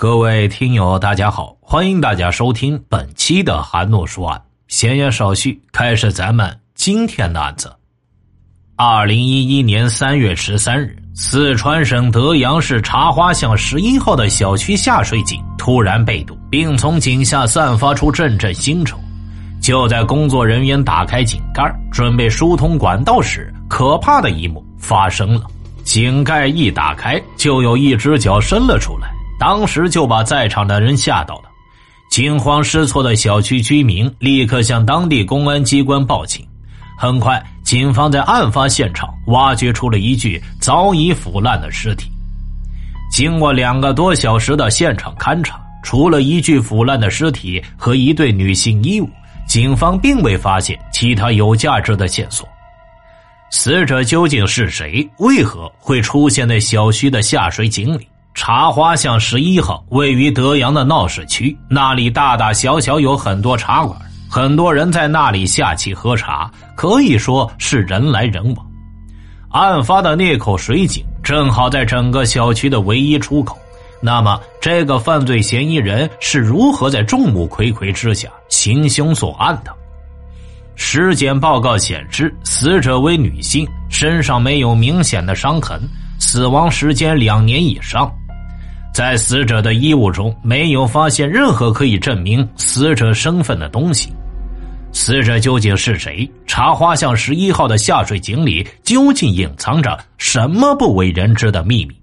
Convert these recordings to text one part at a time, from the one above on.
各位听友，大家好，欢迎大家收听本期的韩诺说案。闲言少叙，开始咱们今天的案子。二零一一年三月十三日，四川省德阳市茶花巷十一号的小区下水井突然被堵，并从井下散发出阵阵腥臭。就在工作人员打开井盖准备疏通管道时，可怕的一幕发生了：井盖一打开，就有一只脚伸了出来。当时就把在场的人吓到了，惊慌失措的小区居民立刻向当地公安机关报警。很快，警方在案发现场挖掘出了一具早已腐烂的尸体。经过两个多小时的现场勘查，除了一具腐烂的尸体和一对女性衣物，警方并未发现其他有价值的线索。死者究竟是谁？为何会出现在小区的下水井里？茶花巷十一号位于德阳的闹市区，那里大大小小有很多茶馆，很多人在那里下棋喝茶，可以说是人来人往。案发的那口水井正好在整个小区的唯一出口。那么，这个犯罪嫌疑人是如何在众目睽睽之下行凶作案的？尸检报告显示，死者为女性，身上没有明显的伤痕，死亡时间两年以上。在死者的衣物中没有发现任何可以证明死者身份的东西，死者究竟是谁？茶花巷十一号的下水井里究竟隐藏着什么不为人知的秘密？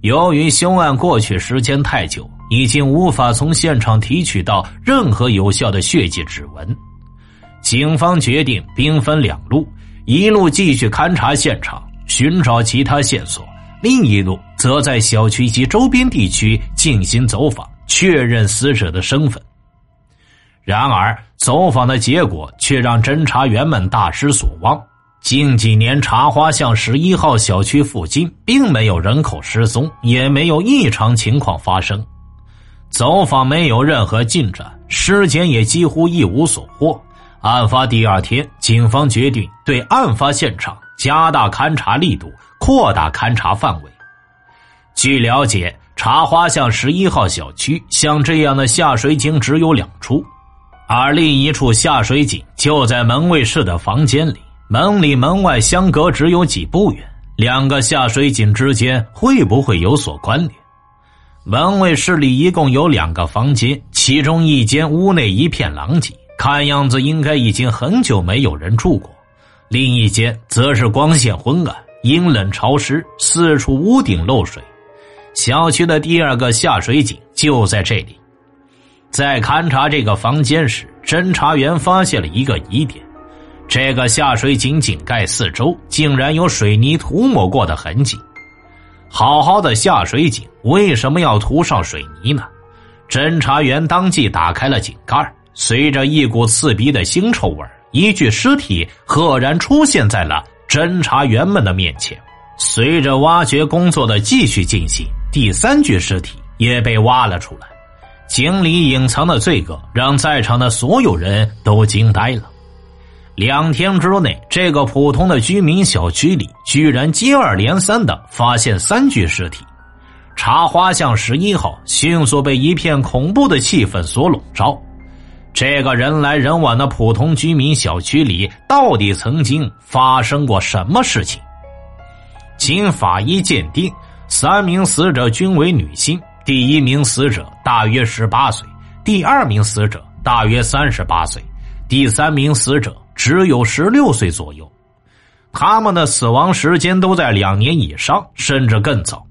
由于凶案过去时间太久，已经无法从现场提取到任何有效的血迹指纹，警方决定兵分两路：一路继续勘察现场，寻找其他线索。另一路则在小区及周边地区进行走访，确认死者的身份。然而，走访的结果却让侦查员们大失所望。近几年，茶花巷十一号小区附近并没有人口失踪，也没有异常情况发生。走访没有任何进展，尸检也几乎一无所获。案发第二天，警方决定对案发现场加大勘查力度。扩大勘查范围。据了解，茶花巷十一号小区像这样的下水井只有两处，而另一处下水井就在门卫室的房间里，门里门外相隔只有几步远。两个下水井之间会不会有所关联？门卫室里一共有两个房间，其中一间屋内一片狼藉，看样子应该已经很久没有人住过；另一间则是光线昏暗。阴冷潮湿，四处屋顶漏水。小区的第二个下水井就在这里。在勘察这个房间时，侦查员发现了一个疑点：这个下水井井盖四周竟然有水泥涂抹过的痕迹。好好的下水井为什么要涂上水泥呢？侦查员当即打开了井盖，随着一股刺鼻的腥臭味，一具尸体赫然出现在了。侦查员们的面前，随着挖掘工作的继续进行，第三具尸体也被挖了出来。井里隐藏的罪恶让在场的所有人都惊呆了。两天之内，这个普通的居民小区里居然接二连三的发现三具尸体。茶花巷十一号迅速被一片恐怖的气氛所笼罩。这个人来人往的普通居民小区里，到底曾经发生过什么事情？经法医鉴定，三名死者均为女性。第一名死者大约十八岁，第二名死者大约三十八岁，第三名死者只有十六岁左右。他们的死亡时间都在两年以上，甚至更早。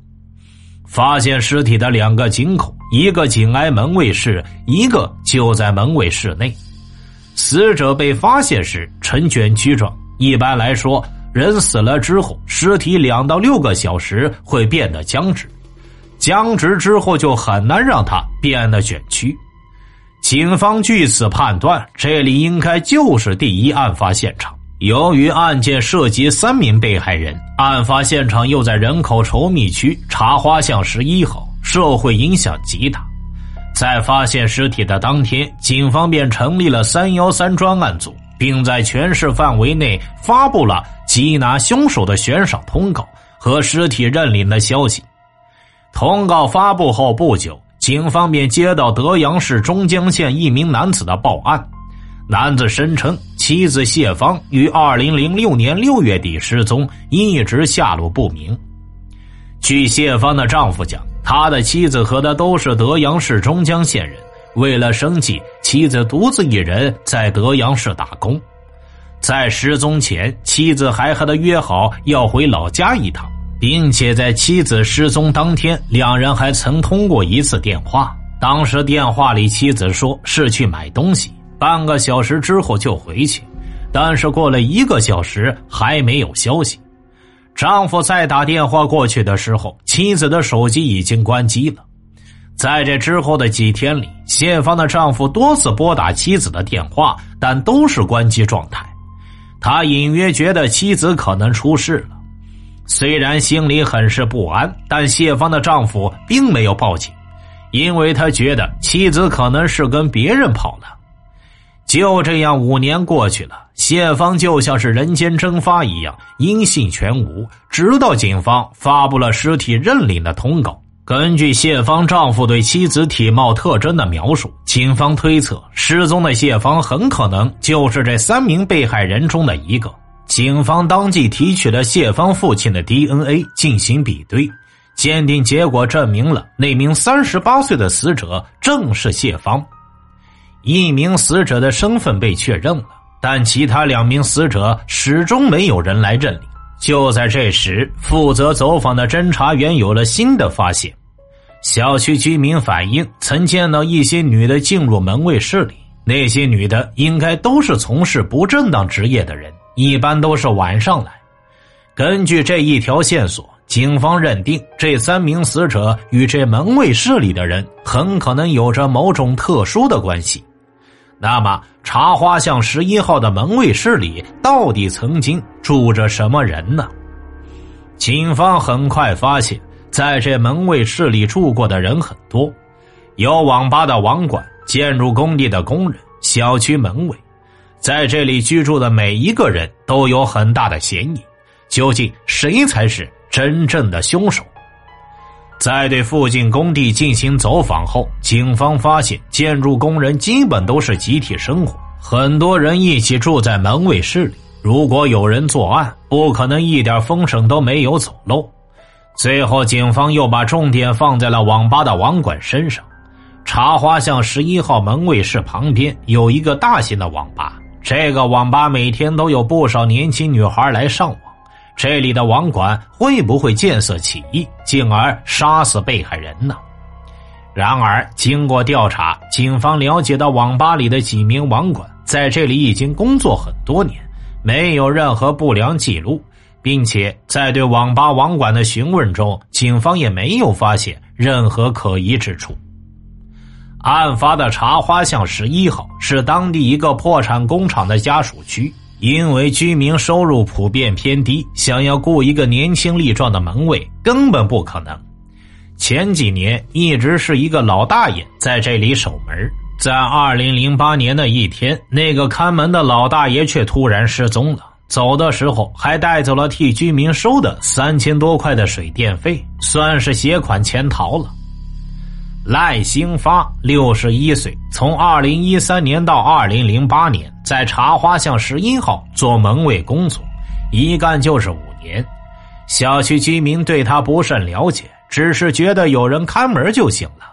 发现尸体的两个井口，一个紧挨门卫室，一个就在门卫室内。死者被发现时呈卷曲状。一般来说，人死了之后，尸体两到六个小时会变得僵直，僵直之后就很难让它变得卷曲。警方据此判断，这里应该就是第一案发现场。由于案件涉及三名被害人，案发现场又在人口稠密区茶花巷十一号，社会影响极大。在发现尸体的当天，警方便成立了“三幺三”专案组，并在全市范围内发布了缉拿凶手的悬赏通告和尸体认领的消息。通告发布后不久，警方便接到德阳市中江县一名男子的报案。男子声称，妻子谢芳于二零零六年六月底失踪，一直下落不明。据谢芳的丈夫讲，他的妻子和他都是德阳市中江县人，为了生计，妻子独自一人在德阳市打工。在失踪前，妻子还和他约好要回老家一趟。并且在妻子失踪当天，两人还曾通过一次电话。当时电话里，妻子说是去买东西，半个小时之后就回去。但是过了一个小时还没有消息。丈夫再打电话过去的时候，妻子的手机已经关机了。在这之后的几天里，谢芳的丈夫多次拨打妻子的电话，但都是关机状态。他隐约觉得妻子可能出事了。虽然心里很是不安，但谢芳的丈夫并没有报警，因为他觉得妻子可能是跟别人跑了。就这样，五年过去了，谢芳就像是人间蒸发一样，音信全无。直到警方发布了尸体认领的通告。根据谢芳丈夫对妻子体貌特征的描述，警方推测失踪的谢芳很可能就是这三名被害人中的一个。警方当即提取了谢芳父亲的 DNA 进行比对，鉴定结果证明了那名三十八岁的死者正是谢芳。一名死者的身份被确认了，但其他两名死者始终没有人来认领。就在这时，负责走访的侦查员有了新的发现：小区居民反映曾见到一些女的进入门卫室里，那些女的应该都是从事不正当职业的人。一般都是晚上来。根据这一条线索，警方认定这三名死者与这门卫室里的人很可能有着某种特殊的关系。那么，茶花巷十一号的门卫室里到底曾经住着什么人呢？警方很快发现，在这门卫室里住过的人很多，有网吧的网管、建筑工地的工人、小区门卫。在这里居住的每一个人都有很大的嫌疑，究竟谁才是真正的凶手？在对附近工地进行走访后，警方发现建筑工人基本都是集体生活，很多人一起住在门卫室里。如果有人作案，不可能一点风声都没有走漏。最后，警方又把重点放在了网吧的网管身上。茶花巷十一号门卫室旁边有一个大型的网吧。这个网吧每天都有不少年轻女孩来上网，这里的网管会不会见色起意，进而杀死被害人呢？然而，经过调查，警方了解到网吧里的几名网管在这里已经工作很多年，没有任何不良记录，并且在对网吧网管的询问中，警方也没有发现任何可疑之处。案发的茶花巷十一号是当地一个破产工厂的家属区，因为居民收入普遍偏低，想要雇一个年轻力壮的门卫根本不可能。前几年一直是一个老大爷在这里守门，在二零零八年的一天，那个看门的老大爷却突然失踪了，走的时候还带走了替居民收的三千多块的水电费，算是携款潜逃了。赖兴发，六十一岁，从二零一三年到二零零八年，在茶花巷十一号做门卫工作，一干就是五年。小区居民对他不甚了解，只是觉得有人看门就行了。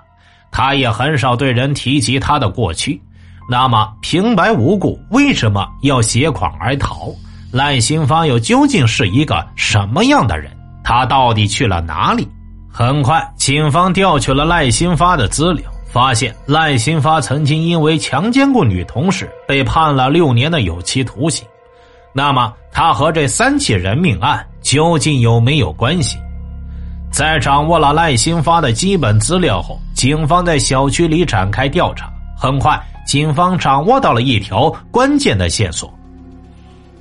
他也很少对人提及他的过去。那么平白无故为什么要携款而逃？赖兴发又究竟是一个什么样的人？他到底去了哪里？很快，警方调取了赖新发的资料，发现赖新发曾经因为强奸过女同事被判了六年的有期徒刑。那么，他和这三起人命案究竟有没有关系？在掌握了赖新发的基本资料后，警方在小区里展开调查。很快，警方掌握到了一条关键的线索。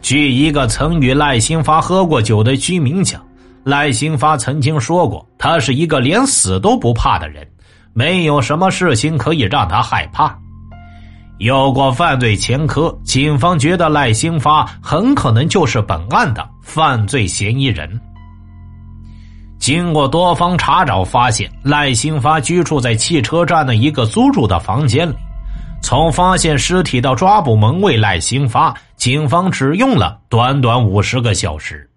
据一个曾与赖新发喝过酒的居民讲。赖兴发曾经说过，他是一个连死都不怕的人，没有什么事情可以让他害怕。有过犯罪前科，警方觉得赖兴发很可能就是本案的犯罪嫌疑人。经过多方查找，发现赖兴发居住在汽车站的一个租住的房间里。从发现尸体到抓捕门卫赖兴发，警方只用了短短五十个小时。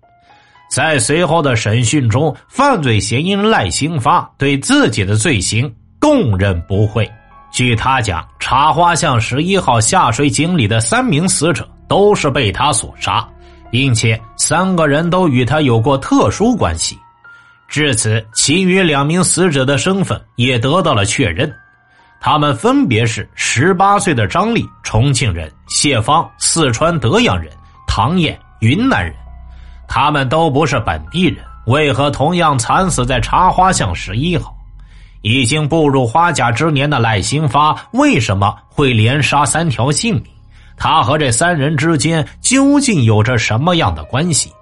在随后的审讯中，犯罪嫌疑人赖兴发对自己的罪行供认不讳。据他讲，茶花巷十一号下水井里的三名死者都是被他所杀，并且三个人都与他有过特殊关系。至此，其余两名死者的身份也得到了确认，他们分别是十八岁的张丽（重庆人）、谢芳（四川德阳人）、唐燕（云南人）。他们都不是本地人，为何同样惨死在茶花巷十一号？已经步入花甲之年的赖兴发为什么会连杀三条性命？他和这三人之间究竟有着什么样的关系？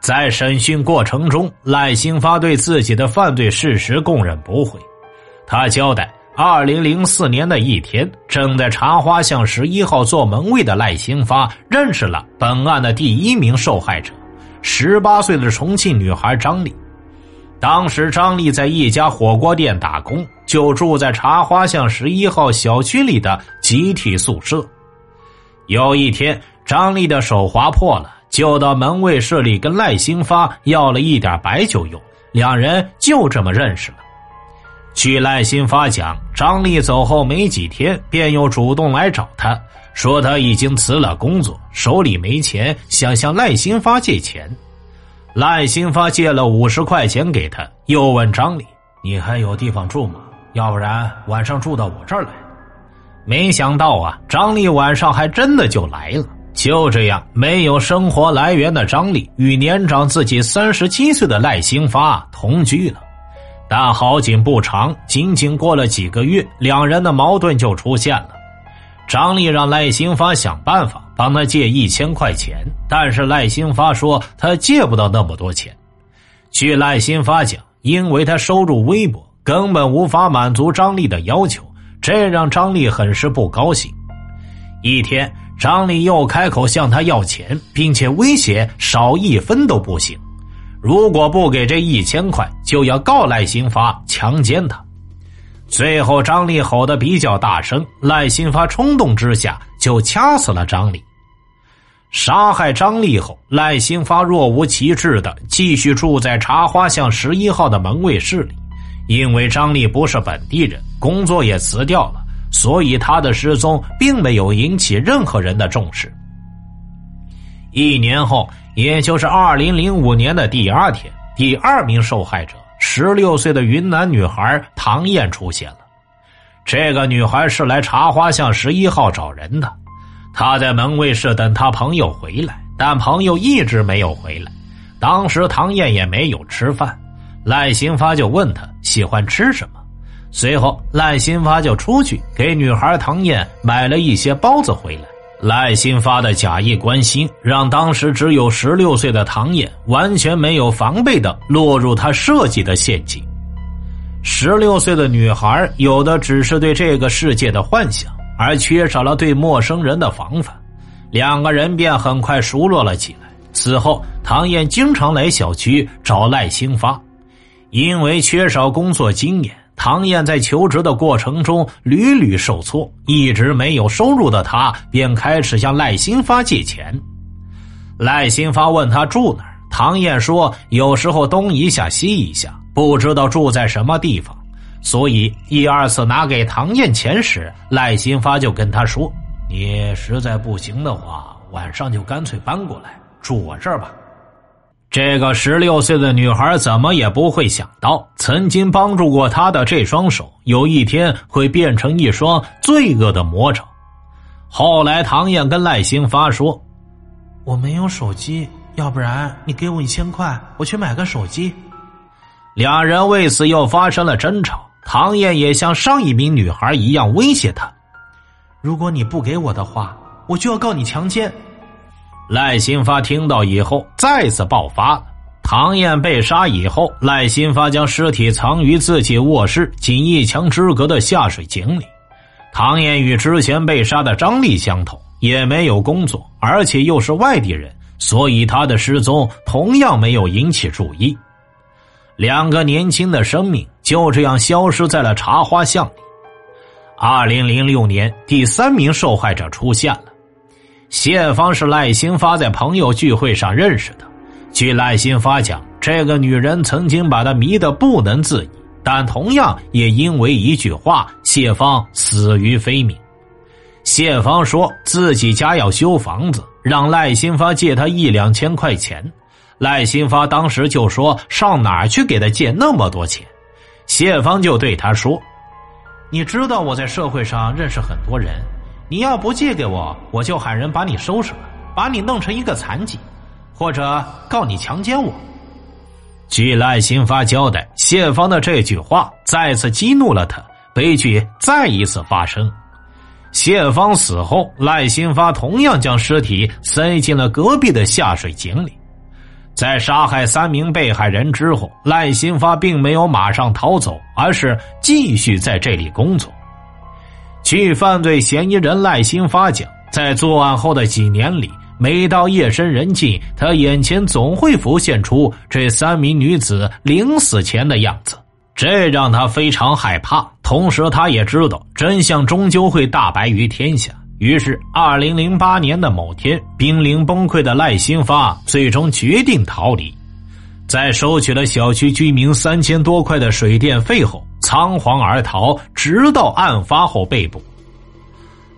在审讯过程中，赖兴发对自己的犯罪事实供认不讳。他交代，二零零四年的一天，正在茶花巷十一号做门卫的赖兴发认识了本案的第一名受害者，十八岁的重庆女孩张丽。当时，张丽在一家火锅店打工，就住在茶花巷十一号小区里的集体宿舍。有一天，张丽的手划破了。就到门卫室里跟赖兴发要了一点白酒用，两人就这么认识了。据赖兴发讲，张丽走后没几天，便又主动来找他，说他已经辞了工作，手里没钱，想向赖兴发借钱。赖兴发借了五十块钱给他，又问张丽：“你还有地方住吗？要不然晚上住到我这儿来。”没想到啊，张丽晚上还真的就来了。就这样，没有生活来源的张丽与年长自己三十七岁的赖兴发同居了，但好景不长，仅仅过了几个月，两人的矛盾就出现了。张丽让赖兴发想办法帮他借一千块钱，但是赖兴发说他借不到那么多钱。据赖兴发讲，因为他收入微薄，根本无法满足张丽的要求，这让张丽很是不高兴。一天。张丽又开口向他要钱，并且威胁少一分都不行，如果不给这一千块，就要告赖兴发强奸他。最后，张丽吼得比较大声，赖兴发冲动之下就掐死了张丽。杀害张丽后，赖兴发若无其事的继续住在茶花巷十一号的门卫室里，因为张丽不是本地人，工作也辞掉了。所以他的失踪并没有引起任何人的重视。一年后，也就是二零零五年的第二天，第二名受害者十六岁的云南女孩唐燕出现了。这个女孩是来茶花巷十一号找人的，她在门卫室等她朋友回来，但朋友一直没有回来。当时唐燕也没有吃饭，赖新发就问她喜欢吃什么。随后，赖新发就出去给女孩唐燕买了一些包子回来。赖新发的假意关心，让当时只有十六岁的唐燕完全没有防备的落入他设计的陷阱。十六岁的女孩有的只是对这个世界的幻想，而缺少了对陌生人的防范。两个人便很快熟络了起来。此后，唐燕经常来小区找赖新发，因为缺少工作经验。唐燕在求职的过程中屡屡受挫，一直没有收入的他便开始向赖新发借钱。赖新发问他住哪儿，唐燕说有时候东一下西一下，不知道住在什么地方。所以一二次拿给唐燕钱时，赖新发就跟他说：“你实在不行的话，晚上就干脆搬过来住我这儿吧。”这个十六岁的女孩怎么也不会想到，曾经帮助过她的这双手，有一天会变成一双罪恶的魔爪。后来，唐燕跟赖兴发说：“我没有手机，要不然你给我一千块，我去买个手机。”两人为此又发生了争吵。唐燕也像上一名女孩一样威胁他：“如果你不给我的话，我就要告你强奸。”赖新发听到以后，再次爆发了。唐燕被杀以后，赖新发将尸体藏于自己卧室仅一墙之隔的下水井里。唐燕与之前被杀的张丽相同，也没有工作，而且又是外地人，所以他的失踪同样没有引起注意。两个年轻的生命就这样消失在了茶花巷里。二零零六年，第三名受害者出现了。谢芳是赖新发在朋友聚会上认识的。据赖新发讲，这个女人曾经把他迷得不能自已，但同样也因为一句话，谢芳死于非命。谢芳说自己家要修房子，让赖新发借他一两千块钱。赖新发当时就说：“上哪儿去给他借那么多钱？”谢芳就对他说：“你知道我在社会上认识很多人。”你要不借给我，我就喊人把你收拾了，把你弄成一个残疾，或者告你强奸我。据赖新发交代，谢芳的这句话再次激怒了他，悲剧再一次发生。谢芳死后，赖新发同样将尸体塞进了隔壁的下水井里。在杀害三名被害人之后，赖新发并没有马上逃走，而是继续在这里工作。据犯罪嫌疑人赖新发讲，在作案后的几年里，每到夜深人静，他眼前总会浮现出这三名女子临死前的样子，这让他非常害怕。同时，他也知道真相终究会大白于天下。于是，二零零八年的某天，濒临崩溃的赖新发最终决定逃离，在收取了小区居民三千多块的水电费后。仓皇而逃，直到案发后被捕。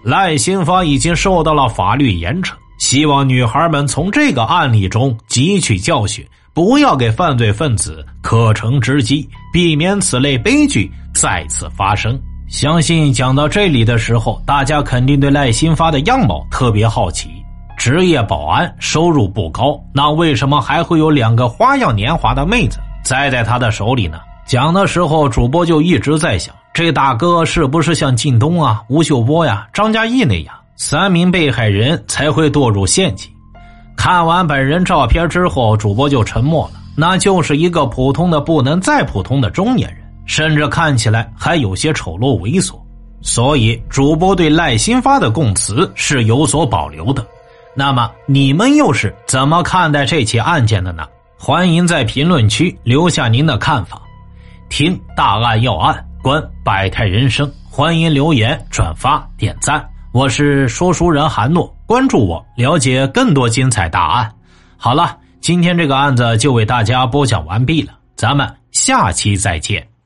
赖新发已经受到了法律严惩，希望女孩们从这个案例中汲取教训，不要给犯罪分子可乘之机，避免此类悲剧再次发生。相信讲到这里的时候，大家肯定对赖新发的样貌特别好奇。职业保安，收入不高，那为什么还会有两个花样年华的妹子栽在他的手里呢？讲的时候，主播就一直在想，这大哥是不是像靳东啊、吴秀波呀、张嘉译那样，三名被害人才会堕入陷阱？看完本人照片之后，主播就沉默了。那就是一个普通的不能再普通的中年人，甚至看起来还有些丑陋猥琐。所以，主播对赖新发的供词是有所保留的。那么，你们又是怎么看待这起案件的呢？欢迎在评论区留下您的看法。听大案要案，观百态人生，欢迎留言、转发、点赞。我是说书人韩诺，关注我，了解更多精彩大案。好了，今天这个案子就为大家播讲完毕了，咱们下期再见。